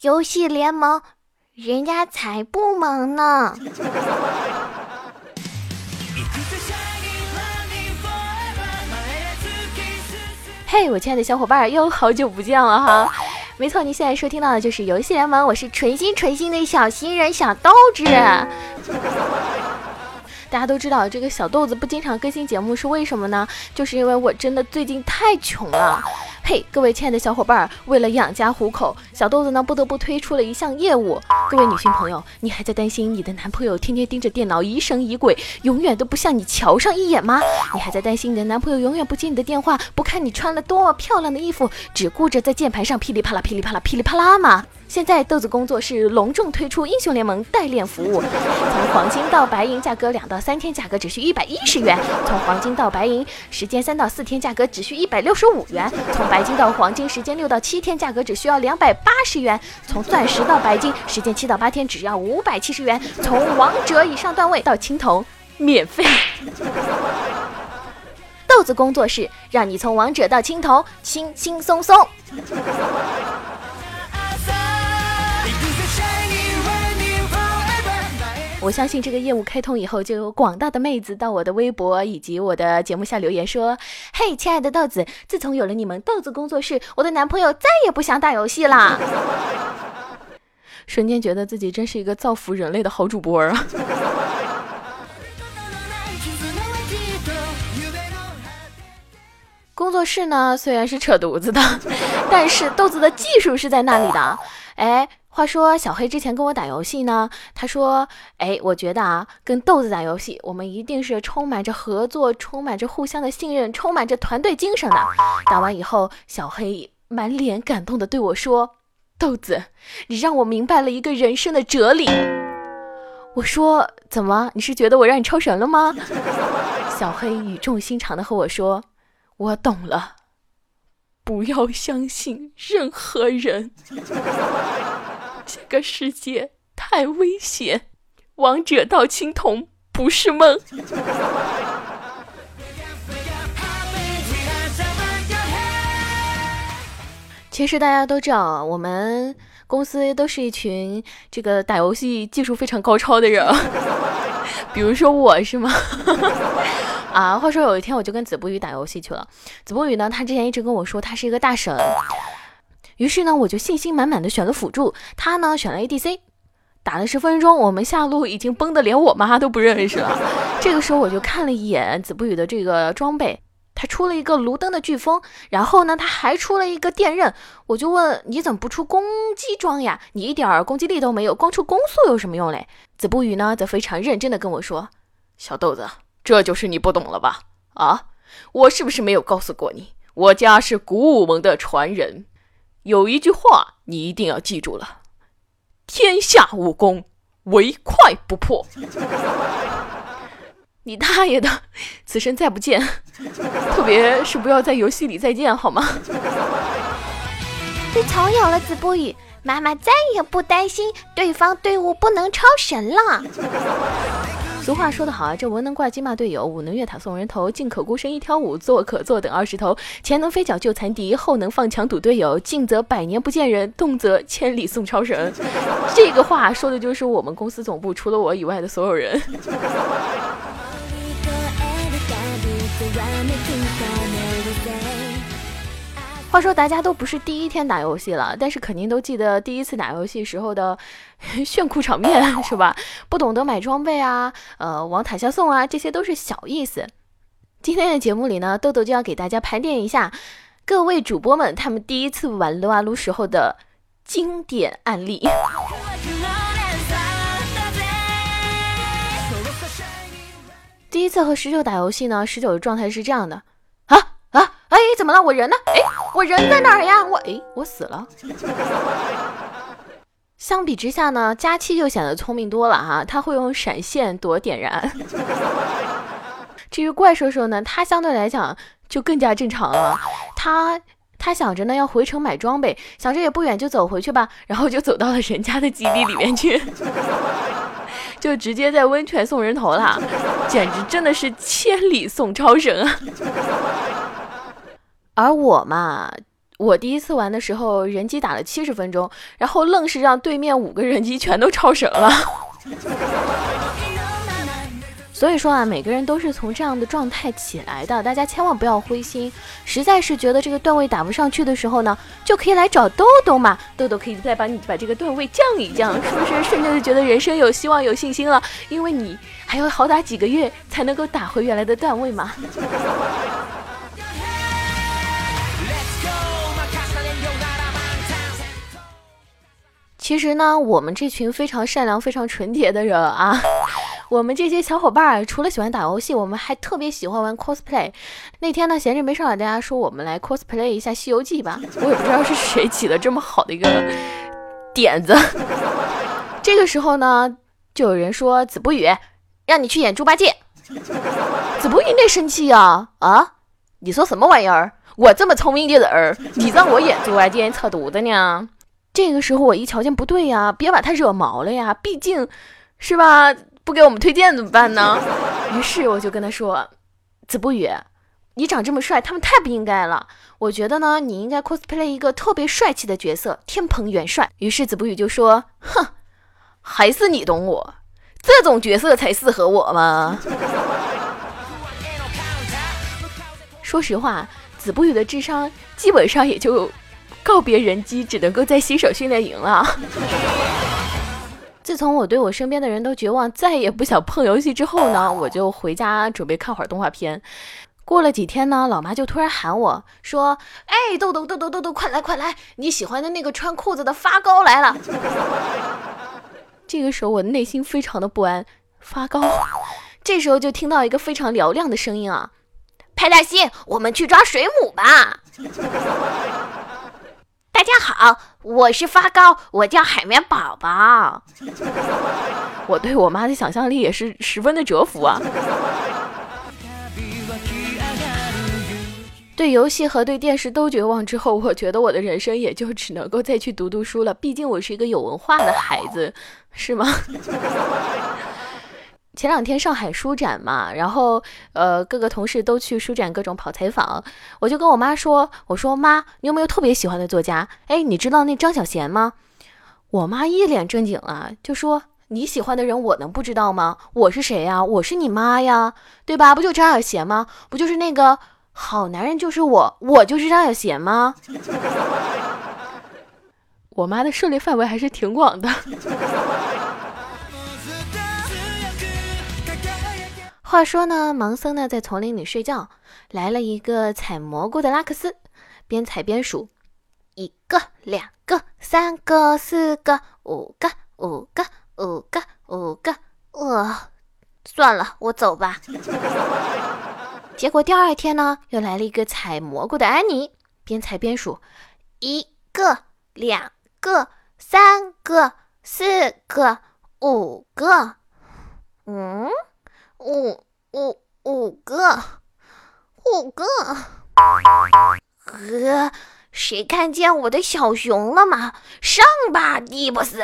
游戏联盟，人家才不忙呢。嘿，我亲爱的小伙伴，又好久不见了哈！没错，您现在收听到的就是游戏联盟，我是纯心纯心的小新人小豆子。大家都知道，这个小豆子不经常更新节目是为什么呢？就是因为我真的最近太穷了。嘿，各位亲爱的小伙伴儿，为了养家糊口，小豆子呢不得不推出了一项业务。各位女性朋友，你还在担心你的男朋友天天盯着电脑疑神疑鬼，永远都不向你瞧上一眼吗？你还在担心你的男朋友永远不接你的电话，不看你穿了多么漂亮的衣服，只顾着在键盘上噼里啪啦、噼里啪啦、噼里啪啦吗？现在豆子工作室隆重推出英雄联盟代练服务，从黄金到白银价格两到三天，价格只需一百一十元；从黄金到白银时间三到四天，价格只需一百六十五元；从白金到黄金时间六到七天，价格只需要两百八十元；从钻石到白金时间七到八天，只要五百七十元；从王者以上段位到青铜，免费。豆子工作室让你从王者到青铜轻轻松松。我相信这个业务开通以后，就有广大的妹子到我的微博以及我的节目下留言说：“嘿，亲爱的豆子，自从有了你们豆子工作室，我的男朋友再也不想打游戏啦。”瞬间觉得自己真是一个造福人类的好主播啊！工作室呢，虽然是扯犊子的，但是豆子的技术是在那里的。哎。话说小黑之前跟我打游戏呢，他说：“哎，我觉得啊，跟豆子打游戏，我们一定是充满着合作、充满着互相的信任、充满着团队精神的。”打完以后，小黑满脸感动的对我说：“豆子，你让我明白了一个人生的哲理。”我说：“怎么？你是觉得我让你超神了吗？” 小黑语重心长的和我说：“我懂了，不要相信任何人。”这个世界太危险，王者到青铜不是梦。其实大家都知道，我们公司都是一群这个打游戏技术非常高超的人，比如说我是吗？啊，话说有一天我就跟子不语打游戏去了，子不语呢，他之前一直跟我说他是一个大神。于是呢，我就信心满满的选了辅助，他呢选了 ADC，打了十分钟，我们下路已经崩的连我妈都不认识了。这个时候我就看了一眼子不语的这个装备，他出了一个卢登的飓风，然后呢他还出了一个电刃，我就问你怎么不出攻击装呀？你一点攻击力都没有，光出攻速有什么用嘞？子不语呢则非常认真的跟我说：“小豆子，这就是你不懂了吧？啊，我是不是没有告诉过你，我家是古武盟的传人？”有一句话你一定要记住了：天下武功，唯快不破。你大爷的，此生再不见，特别是不要在游戏里再见，好吗？自从有了子不语，妈妈再也不担心对方队伍不能超神了。俗话说得好啊，这文能挂机骂队友，武能越塔送人头，进可孤身一挑五，坐可坐等二十头，前能飞脚救残敌，后能放墙堵队友，静则百年不见人，动则千里送超神。这个话说的就是我们公司总部除了我以外的所有人。话说大家都不是第一天打游戏了，但是肯定都记得第一次打游戏时候的 炫酷场面，是吧？不懂得买装备啊，呃，往塔下送啊，这些都是小意思。今天的节目里呢，豆豆就要给大家盘点一下各位主播们他们第一次玩撸啊撸时候的经典案例。第一次和十九打游戏呢，十九的状态是这样的。哎，怎么了？我人呢？哎，我人在哪儿呀？我哎，我死了。相比之下呢，佳期就显得聪明多了哈，他会用闪现躲点燃。至于怪兽兽呢，他相对来讲就更加正常了。他他想着呢要回城买装备，想着也不远，就走回去吧。然后就走到了人家的基地里面去，就直接在温泉送人头了，简直真的是千里送超神啊！而我嘛，我第一次玩的时候，人机打了七十分钟，然后愣是让对面五个人机全都超神了。所以说啊，每个人都是从这样的状态起来的，大家千万不要灰心。实在是觉得这个段位打不上去的时候呢，就可以来找豆豆嘛，豆豆可以再帮你把这个段位降一降，是不是？瞬间就觉得人生有希望、有信心了，因为你还要好打几个月才能够打回原来的段位嘛。其实呢，我们这群非常善良、非常纯洁的人啊。我们这些小伙伴儿除了喜欢打游戏，我们还特别喜欢玩 cosplay。那天呢，闲着没事儿，大家说我们来 cosplay 一下《西游记》吧。我也不知道是谁起的这么好的一个点子。这个时候呢，就有人说子不语，让你去演猪八戒。子不语得生气呀啊！你说什么玩意儿？我这么聪明的人儿，你让我演猪八戒，你扯犊子呢？这个时候我一瞧见不对呀，别把他惹毛了呀，毕竟是吧？不给我们推荐怎么办呢？于是我就跟他说：“子不语，你长这么帅，他们太不应该了。我觉得呢，你应该 cosplay 一个特别帅气的角色，天蓬元帅。”于是子不语就说：“哼，还是你懂我，这种角色才适合我吗？” 说实话，子不语的智商基本上也就告别人机，只能够在新手训练营了。自从我对我身边的人都绝望，再也不想碰游戏之后呢，我就回家准备看会儿动画片。过了几天呢，老妈就突然喊我说：“哎，豆豆豆豆豆豆，快来快来，你喜欢的那个穿裤子的发糕来了。”这个时候我内心非常的不安，发糕。这时候就听到一个非常嘹亮的声音啊，派大星，我们去抓水母吧。大家好，我是发糕，我叫海绵宝宝。我对我妈的想象力也是十分的折服啊。对游戏和对电视都绝望之后，我觉得我的人生也就只能够再去读读书了。毕竟我是一个有文化的孩子，是吗？前两天上海书展嘛，然后呃各个同事都去书展各种跑采访，我就跟我妈说，我说妈，你有没有特别喜欢的作家？哎，你知道那张小娴吗？我妈一脸正经啊，就说你喜欢的人我能不知道吗？我是谁呀？我是你妈呀，对吧？不就张小娴吗？不就是那个好男人就是我，我就是张小娴吗？我妈的涉猎范围还是挺广的。话说呢，盲僧呢在丛林里睡觉，来了一个采蘑菇的拉克斯，边采边数，一个、两个、三个、四个、五个、五个、五个、五个，呃，算了，我走吧。结果第二天呢，又来了一个采蘑菇的安妮，边采边数，一个、两个、三个、四个、五个，嗯。五五五个，五个，呃，谁看见我的小熊了吗？上吧，蒂布斯。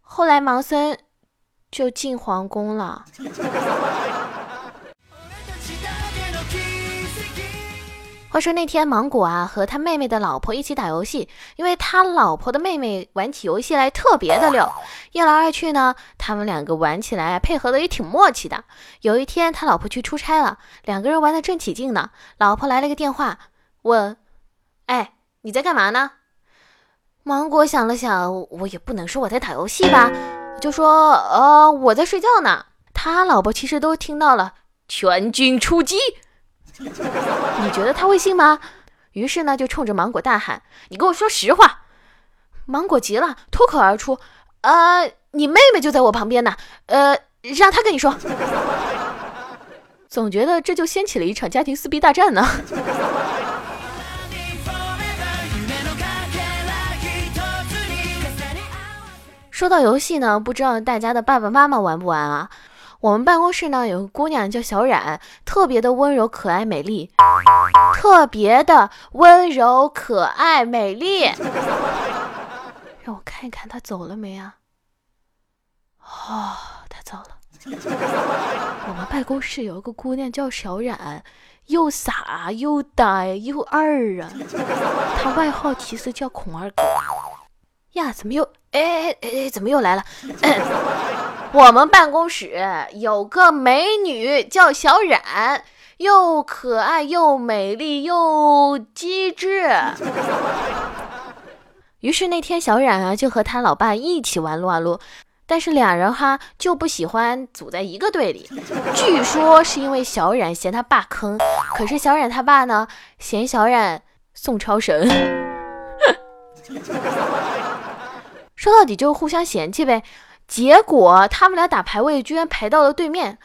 后来盲僧就进皇宫了。话说那天，芒果啊和他妹妹的老婆一起打游戏，因为他老婆的妹妹玩起游戏来特别的溜。一来二去呢，他们两个玩起来配合的也挺默契的。有一天，他老婆去出差了，两个人玩的正起劲呢。老婆来了个电话，问：“哎，你在干嘛呢？”芒果想了想，我也不能说我在打游戏吧，就说：“呃，我在睡觉呢。”他老婆其实都听到了，全军出击。你觉得他会信吗？于是呢，就冲着芒果大喊：“你跟我说实话！”芒果急了，脱口而出：“呃，你妹妹就在我旁边呢，呃，让她跟你说。”总觉得这就掀起了一场家庭撕逼大战呢。说到游戏呢，不知道大家的爸爸妈妈玩不玩啊？我们办公室呢有个姑娘叫小冉，特别的温柔可爱美丽，特别的温柔可爱美丽。让我看一看她走了没啊？哦，她走了。我们办公室有一个姑娘叫小冉，又傻又呆又二啊。她外号其实叫孔二狗。呀，怎么又哎哎哎，怎么又来了？我们办公室有个美女叫小冉，又可爱又美丽又机智。于是那天小冉啊就和他老爸一起玩撸啊撸，但是俩人哈就不喜欢组在一个队里。据说是因为小冉嫌他爸坑，可是小冉他爸呢嫌小冉送超神。说到底就是互相嫌弃呗。结果他们俩打排位，居然排到了对面。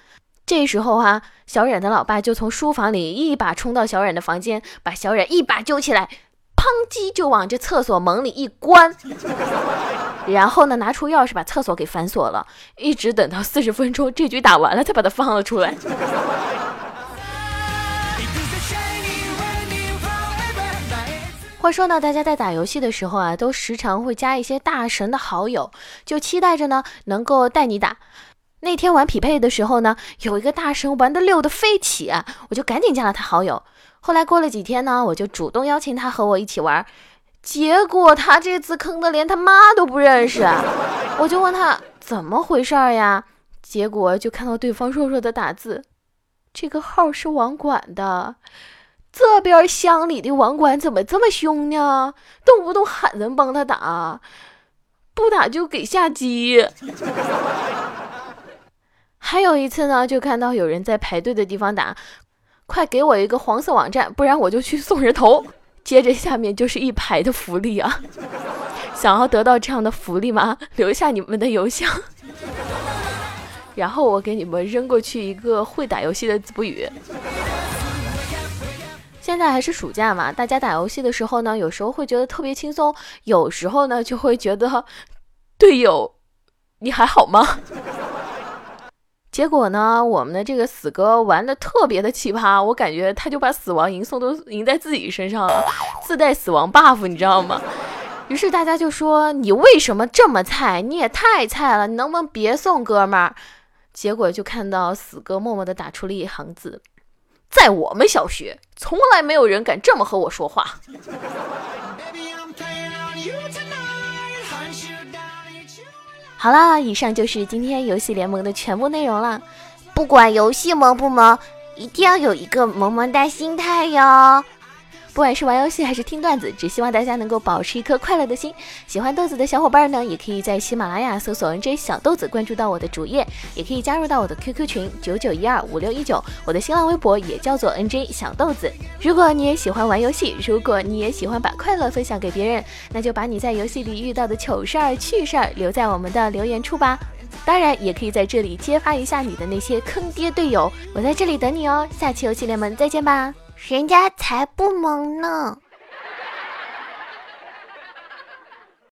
这时候哈，小冉的老爸就从书房里一把冲到小冉的房间，把小冉一把揪起来，砰叽就往这厕所门里一关。然后呢，拿出钥匙把厕所给反锁了，一直等到四十分钟这局打完了，才把他放了出来。话说呢，大家在打游戏的时候啊，都时常会加一些大神的好友，就期待着呢能够带你打。那天玩匹配的时候呢，有一个大神玩的溜的飞起啊，我就赶紧加了他好友。后来过了几天呢，我就主动邀请他和我一起玩，结果他这次坑的连他妈都不认识，我就问他怎么回事儿呀？结果就看到对方弱弱的打字，这个号是网管的。这边乡里的网管怎么这么凶呢？动不动喊人帮他打，不打就给下机。还有一次呢，就看到有人在排队的地方打，快给我一个黄色网站，不然我就去送人头。接着下面就是一排的福利啊！想要得到这样的福利吗？留下你们的邮箱，然后我给你们扔过去一个会打游戏的子不语。现在还是暑假嘛，大家打游戏的时候呢，有时候会觉得特别轻松，有时候呢就会觉得队友你还好吗？结果呢，我们的这个死哥玩的特别的奇葩，我感觉他就把死亡赢送都赢在自己身上了，自带死亡 buff，你知道吗？于是大家就说你为什么这么菜？你也太菜了，你能不能别送哥们儿？结果就看到死哥默默的打出了一行字。在我们小学，从来没有人敢这么和我说话。好啦，以上就是今天游戏联盟的全部内容了。不管游戏萌不萌，一定要有一个萌萌哒心态哟。不管是玩游戏还是听段子，只希望大家能够保持一颗快乐的心。喜欢豆子的小伙伴呢，也可以在喜马拉雅搜索 “nj 小豆子”，关注到我的主页，也可以加入到我的 QQ 群九九一二五六一九。我的新浪微博也叫做 “nj 小豆子”。如果你也喜欢玩游戏，如果你也喜欢把快乐分享给别人，那就把你在游戏里遇到的糗事儿、趣事儿留在我们的留言处吧。当然，也可以在这里揭发一下你的那些坑爹队友，我在这里等你哦。下期游戏联盟再见吧。人家才不萌呢。